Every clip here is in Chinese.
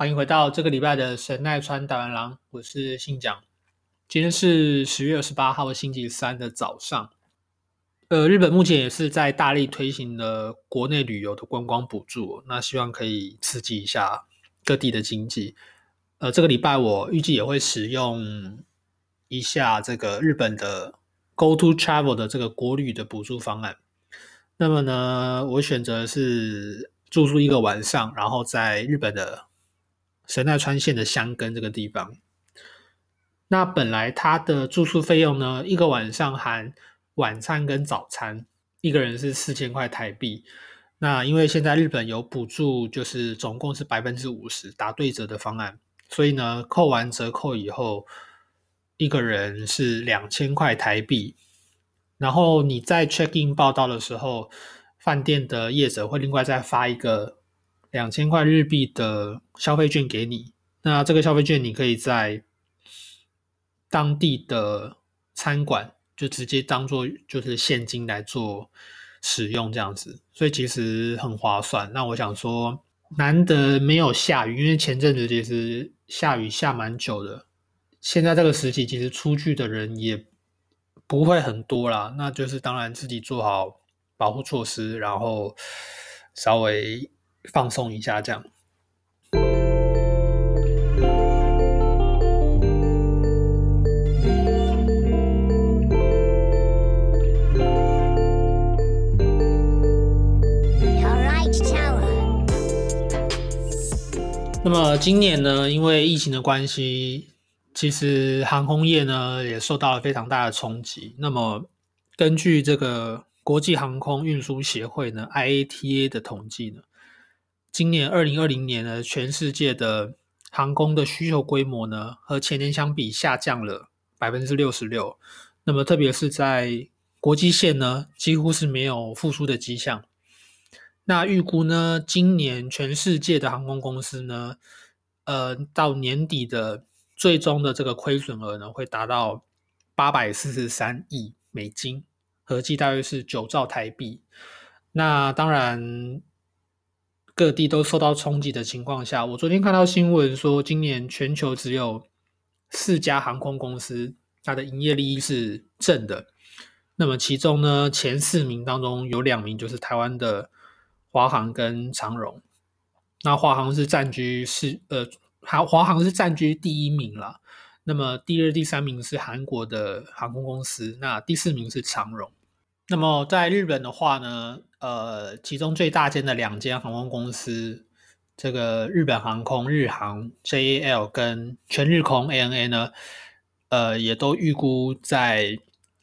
欢迎回到这个礼拜的神奈川大湾郎，我是信讲。今天是十月二十八号星期三的早上。呃，日本目前也是在大力推行了国内旅游的观光补助，那希望可以刺激一下各地的经济。呃，这个礼拜我预计也会使用一下这个日本的 Go to Travel 的这个国旅的补助方案。那么呢，我选择是住宿一个晚上，然后在日本的。神奈川县的箱根这个地方，那本来他的住宿费用呢，一个晚上含晚餐跟早餐，一个人是四千块台币。那因为现在日本有补助，就是总共是百分之五十打对折的方案，所以呢，扣完折扣以后，一个人是两千块台币。然后你在 check in 报道的时候，饭店的业者会另外再发一个。两千块日币的消费券给你，那这个消费券你可以在当地的餐馆就直接当做就是现金来做使用这样子，所以其实很划算。那我想说，难得没有下雨，因为前阵子其实下雨下蛮久的，现在这个时期其实出去的人也不会很多啦。那就是当然自己做好保护措施，然后稍微。放松一下，这样。那么今年呢，因为疫情的关系，其实航空业呢也受到了非常大的冲击。那么根据这个国际航空运输协会呢 （IATA） 的统计呢。今年二零二零年呢，全世界的航空的需求规模呢，和前年相比下降了百分之六十六。那么，特别是在国际线呢，几乎是没有复苏的迹象。那预估呢，今年全世界的航空公司呢，呃，到年底的最终的这个亏损额呢，会达到八百四十三亿美金，合计大约是九兆台币。那当然。各地都受到冲击的情况下，我昨天看到新闻说，今年全球只有四家航空公司，它的营业利益是正的。那么其中呢，前四名当中有两名就是台湾的华航跟长荣。那华航是占据是呃，华华航是占据第一名了。那么第二、第三名是韩国的航空公司，那第四名是长荣。那么在日本的话呢，呃，其中最大间的两间航空公司，这个日本航空日航 JAL 跟全日空 ANA 呢，呃，也都预估在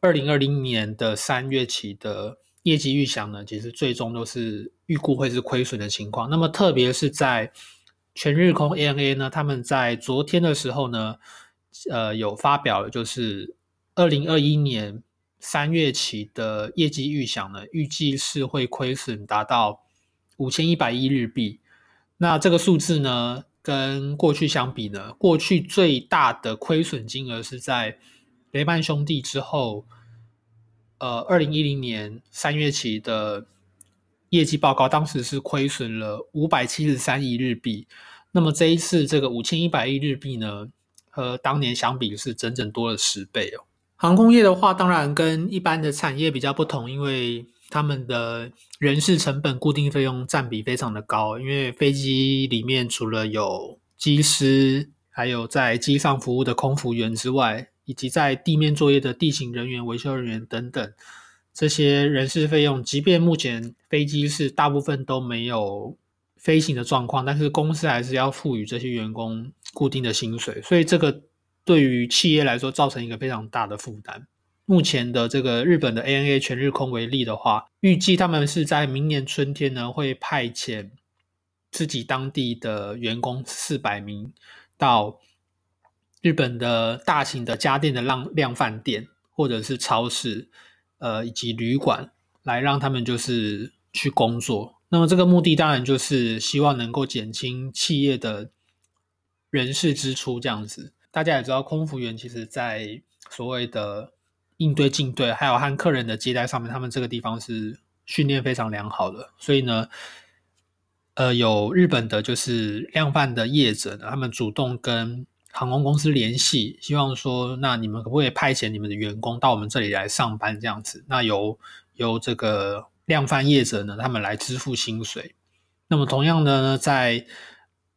二零二零年的三月起的业绩预想呢，其实最终都是预估会是亏损的情况。那么特别是在全日空 ANA 呢，他们在昨天的时候呢，呃，有发表就是二零二一年。三月起的业绩预想呢，预计是会亏损达到五千一百亿日币。那这个数字呢，跟过去相比呢，过去最大的亏损金额是在雷曼兄弟之后，呃，二零一零年三月起的业绩报告，当时是亏损了五百七十三亿日币。那么这一次这个五千一百亿日币呢，和当年相比是整整多了十倍哦。航空业的话，当然跟一般的产业比较不同，因为他们的人事成本固定费用占比非常的高。因为飞机里面除了有机师，还有在机上服务的空服员之外，以及在地面作业的地勤人员、维修人员等等，这些人事费用，即便目前飞机是大部分都没有飞行的状况，但是公司还是要赋予这些员工固定的薪水，所以这个对于企业来说造成一个非常大的负担。目前的这个日本的 ANA 全日空为例的话，预计他们是在明年春天呢会派遣自己当地的员工四百名到日本的大型的家电的量量贩店或者是超市。呃，以及旅馆来让他们就是去工作。那么这个目的当然就是希望能够减轻企业的人事支出，这样子。大家也知道，空服员其实在所谓的应对进对，还有和客人的接待上面，他们这个地方是训练非常良好的。所以呢，呃，有日本的就是量贩的业者呢，他们主动跟。航空公司联系，希望说，那你们可不可以派遣你们的员工到我们这里来上班？这样子，那由由这个量贩业者呢，他们来支付薪水。那么同样的呢，在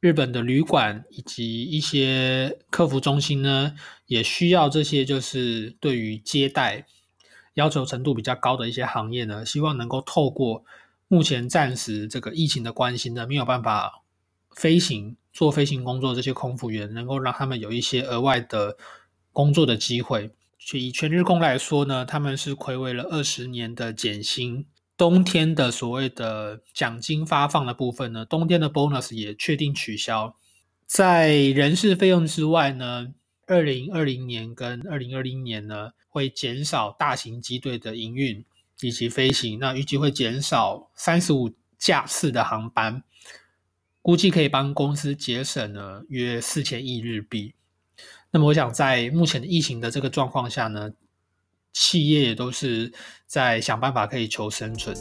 日本的旅馆以及一些客服中心呢，也需要这些就是对于接待要求程度比较高的一些行业呢，希望能够透过目前暂时这个疫情的关系呢，没有办法飞行。做飞行工作这些空服员，能够让他们有一些额外的工作的机会。以全日空来说呢，他们是暌违了二十年的减薪，冬天的所谓的奖金发放的部分呢，冬天的 bonus 也确定取消。在人事费用之外呢，二零二零年跟二零二零年呢，会减少大型机队的营运以及飞行，那预计会减少三十五架次的航班。估计可以帮公司节省了约四千亿日币。那么，我想在目前的疫情的这个状况下呢，企业也都是在想办法可以求生存。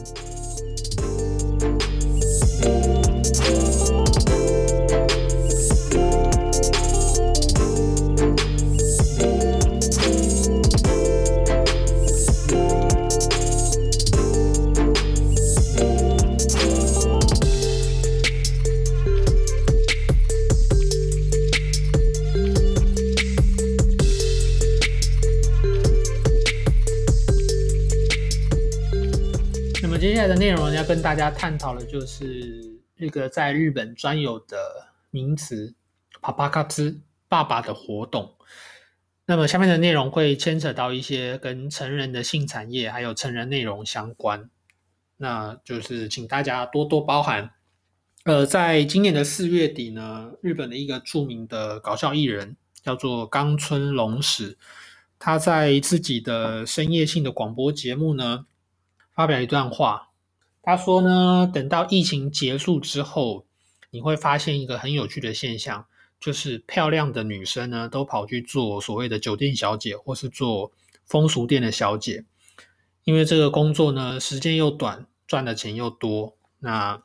的内容要跟大家探讨的，就是这个在日本专有的名词“パパ卡兹”爸爸的活动。那么下面的内容会牵扯到一些跟成人的性产业还有成人内容相关，那就是请大家多多包涵。呃，在今年的四月底呢，日本的一个著名的搞笑艺人叫做冈村龙史，他在自己的深夜性的广播节目呢。发表一段话，他说呢，等到疫情结束之后，你会发现一个很有趣的现象，就是漂亮的女生呢，都跑去做所谓的酒店小姐，或是做风俗店的小姐，因为这个工作呢，时间又短，赚的钱又多。那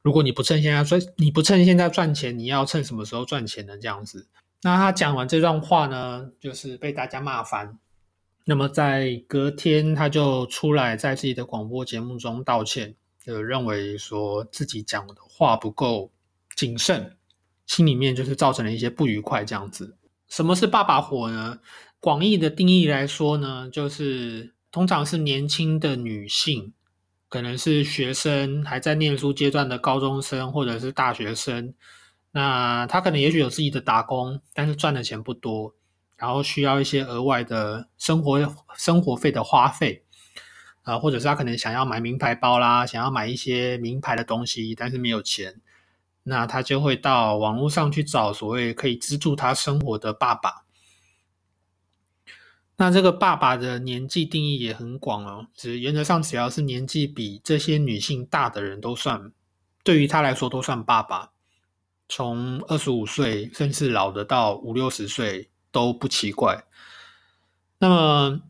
如果你不趁现在赚，你不趁现在赚钱，你要趁什么时候赚钱呢？这样子。那他讲完这段话呢，就是被大家骂翻。那么在隔天，他就出来在自己的广播节目中道歉，就认为说自己讲的话不够谨慎，心里面就是造成了一些不愉快这样子。什么是爸爸火呢？广义的定义来说呢，就是通常是年轻的女性，可能是学生还在念书阶段的高中生或者是大学生，那他可能也许有自己的打工，但是赚的钱不多。然后需要一些额外的生活生活费的花费，啊，或者是他可能想要买名牌包啦，想要买一些名牌的东西，但是没有钱，那他就会到网络上去找所谓可以资助他生活的爸爸。那这个爸爸的年纪定义也很广哦，只原则上只要是年纪比这些女性大的人都算，对于他来说都算爸爸，从二十五岁甚至老的到五六十岁。都不奇怪。那么，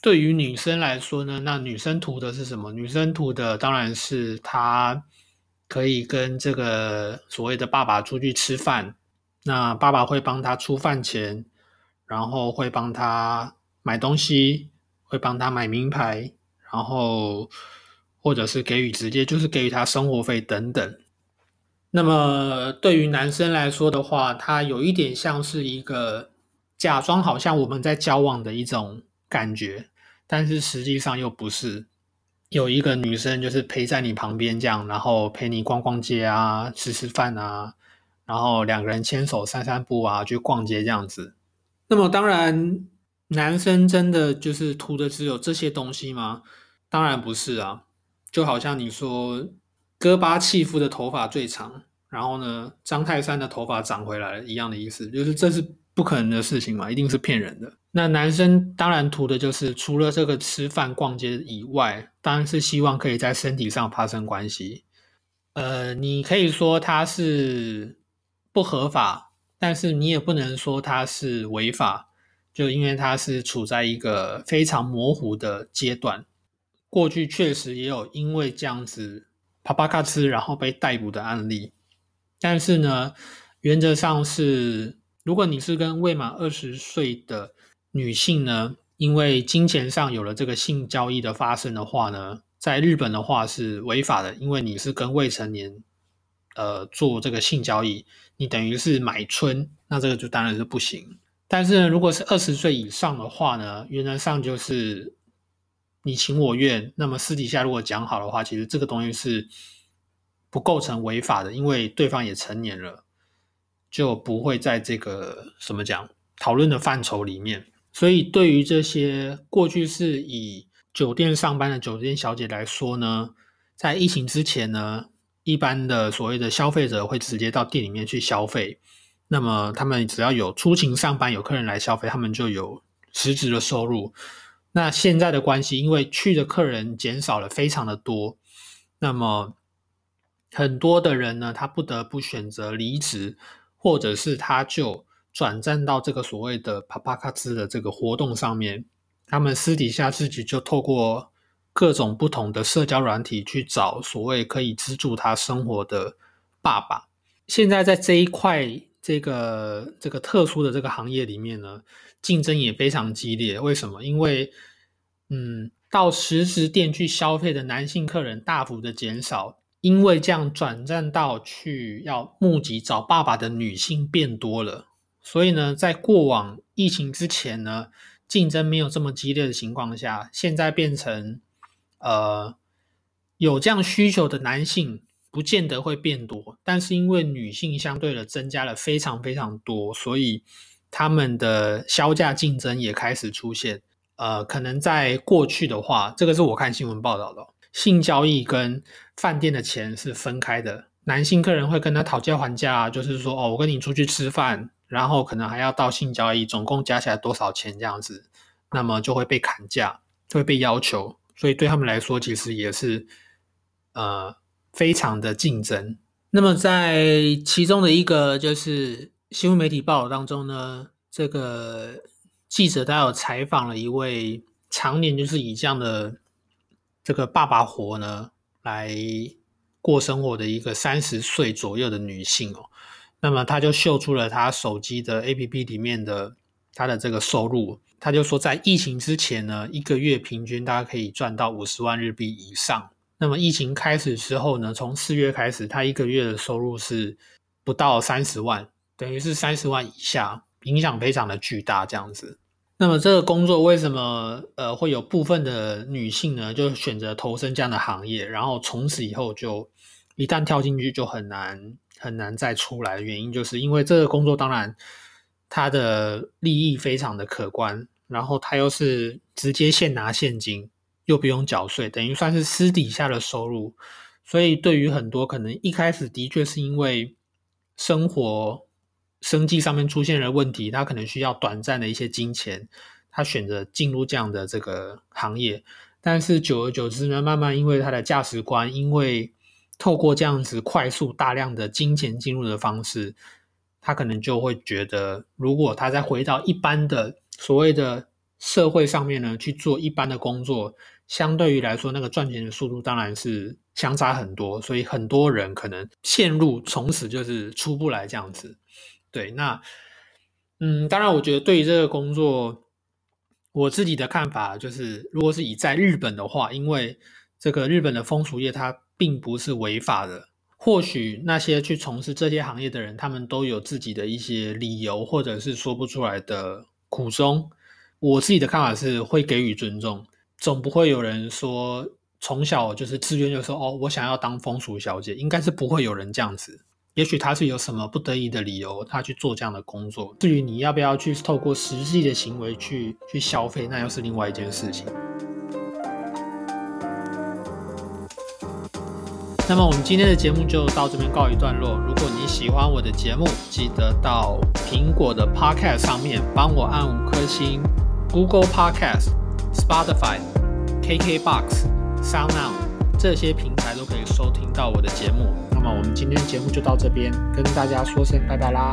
对于女生来说呢？那女生图的是什么？女生图的当然是她可以跟这个所谓的爸爸出去吃饭，那爸爸会帮她出饭钱，然后会帮她买东西，会帮她买名牌，然后或者是给予直接就是给予她生活费等等。那么对于男生来说的话，他有一点像是一个假装好像我们在交往的一种感觉。但是实际上又不是。有一个女生就是陪在你旁边这样，然后陪你逛逛街啊，吃吃饭啊，然后两个人牵手散散步啊，去逛街这样子。那么当然，男生真的就是图的只有这些东西吗？当然不是啊。就好像你说戈巴契夫的头发最长，然后呢，张泰山的头发长回来了一样的意思，就是这是不可能的事情嘛，一定是骗人的。那男生当然图的就是除了这个吃饭逛街以外，当然是希望可以在身体上发生关系。呃，你可以说他是不合法，但是你也不能说他是违法，就因为他是处在一个非常模糊的阶段。过去确实也有因为这样子啪啪咔吃然后被逮捕的案例，但是呢，原则上是如果你是跟未满二十岁的。女性呢，因为金钱上有了这个性交易的发生的话呢，在日本的话是违法的，因为你是跟未成年呃做这个性交易，你等于是买春，那这个就当然是不行。但是呢，如果是二十岁以上的话呢，原则上就是你情我愿，那么私底下如果讲好的话，其实这个东西是不构成违法的，因为对方也成年了，就不会在这个什么讲讨论的范畴里面。所以，对于这些过去是以酒店上班的酒店小姐来说呢，在疫情之前呢，一般的所谓的消费者会直接到店里面去消费。那么，他们只要有出勤上班，有客人来消费，他们就有实质的收入。那现在的关系，因为去的客人减少了非常的多，那么很多的人呢，他不得不选择离职，或者是他就。转战到这个所谓的帕帕卡兹的这个活动上面，他们私底下自己就透过各种不同的社交软体去找所谓可以资助他生活的爸爸。现在在这一块这个这个特殊的这个行业里面呢，竞争也非常激烈。为什么？因为嗯，到实时店去消费的男性客人大幅的减少，因为这样转战到去要募集找爸爸的女性变多了。所以呢，在过往疫情之前呢，竞争没有这么激烈的情况下，现在变成，呃，有这样需求的男性不见得会变多，但是因为女性相对的增加了非常非常多，所以他们的销价竞争也开始出现。呃，可能在过去的话，这个是我看新闻报道的，性交易跟饭店的钱是分开的，男性客人会跟他讨价还价，就是说，哦，我跟你出去吃饭。然后可能还要到性交易，总共加起来多少钱这样子，那么就会被砍价，会被要求，所以对他们来说，其实也是呃非常的竞争。那么在其中的一个就是新闻媒体报道当中呢，这个记者他有采访了一位常年就是以这样的这个爸爸活呢来过生活的一个三十岁左右的女性哦。那么她就秀出了她手机的 A P P 里面的她的这个收入，她就说在疫情之前呢，一个月平均大家可以赚到五十万日币以上。那么疫情开始之后呢，从四月开始，他一个月的收入是不到三十万，等于是三十万以下，影响非常的巨大这样子。那么这个工作为什么呃会有部分的女性呢，就选择投身这样的行业，然后从此以后就一旦跳进去就很难。很难再出来原因，就是因为这个工作当然它的利益非常的可观，然后它又是直接现拿现金，又不用缴税，等于算是私底下的收入。所以对于很多可能一开始的确是因为生活生计上面出现了问题，他可能需要短暂的一些金钱，他选择进入这样的这个行业。但是久而久之呢，慢慢因为他的价值观，因为透过这样子快速大量的金钱进入的方式，他可能就会觉得，如果他再回到一般的所谓的社会上面呢去做一般的工作，相对于来说，那个赚钱的速度当然是相差很多，所以很多人可能陷入从此就是出不来这样子。对，那嗯，当然，我觉得对于这个工作，我自己的看法就是，如果是以在日本的话，因为这个日本的风俗业它。并不是违法的。或许那些去从事这些行业的人，他们都有自己的一些理由，或者是说不出来的苦衷。我自己的看法是会给予尊重，总不会有人说从小就是自愿就说哦，我想要当风俗小姐，应该是不会有人这样子。也许他是有什么不得已的理由，他去做这样的工作。至于你要不要去透过实际的行为去去消费，那又是另外一件事情。那么我们今天的节目就到这边告一段落。如果你喜欢我的节目，记得到苹果的 Podcast 上面帮我按五颗星，Google Podcast、Spotify、KKBox、SoundOn 这些平台都可以收听到我的节目。那我们今天节目就到这边，跟大家说声拜拜啦。